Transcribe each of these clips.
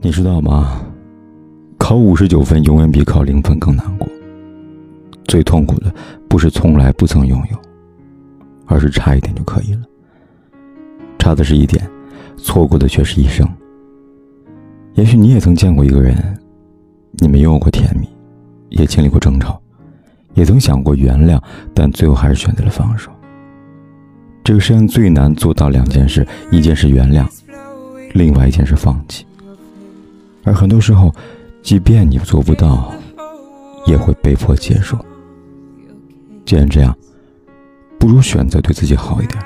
你知道吗？考五十九分永远比考零分更难过。最痛苦的不是从来不曾拥有，而是差一点就可以了。差的是一点，错过的却是一生。也许你也曾见过一个人，你们拥有过甜蜜，也经历过争吵，也曾想过原谅，但最后还是选择了放手。这个世上最难做到两件事：一件是原谅，另外一件是放弃。而很多时候，即便你做不到，也会被迫接受。既然这样，不如选择对自己好一点，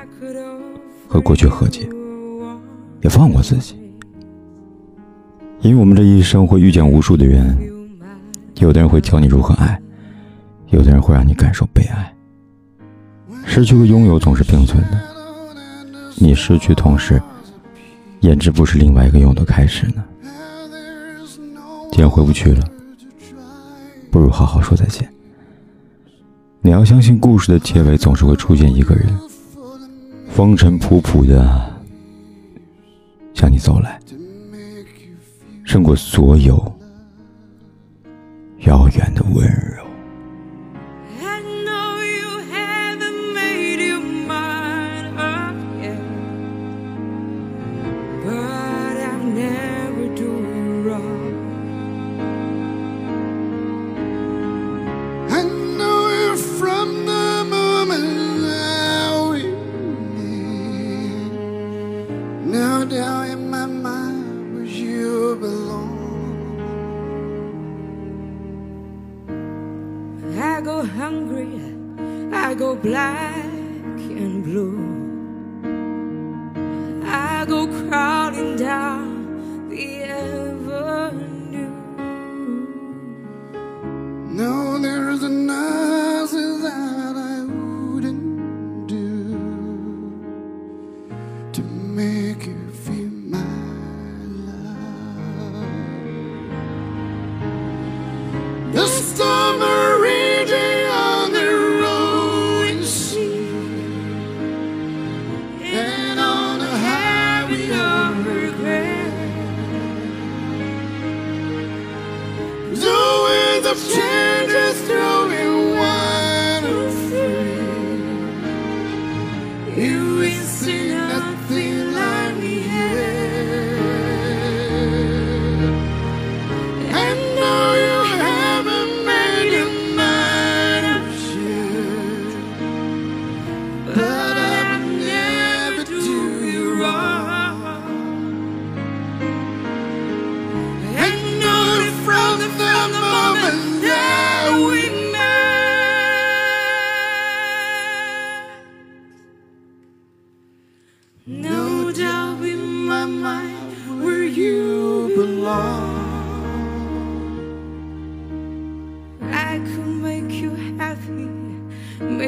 和过去和解，也放过自己。因为我们这一生会遇见无数的人，有的人会教你如何爱，有的人会让你感受被爱。失去和拥有总是并存的，你失去同时，焉知不是另外一个拥有的开始呢？既然回不去了，不如好好说再见。你要相信，故事的结尾总是会出现一个人，风尘仆仆的向你走来，胜过所有遥远的温柔。go hungry, I go black and blue. I go crawling down the avenue. No, there's nothing that I wouldn't do to make you feel of change is throwing wide and. You ain't seen nothing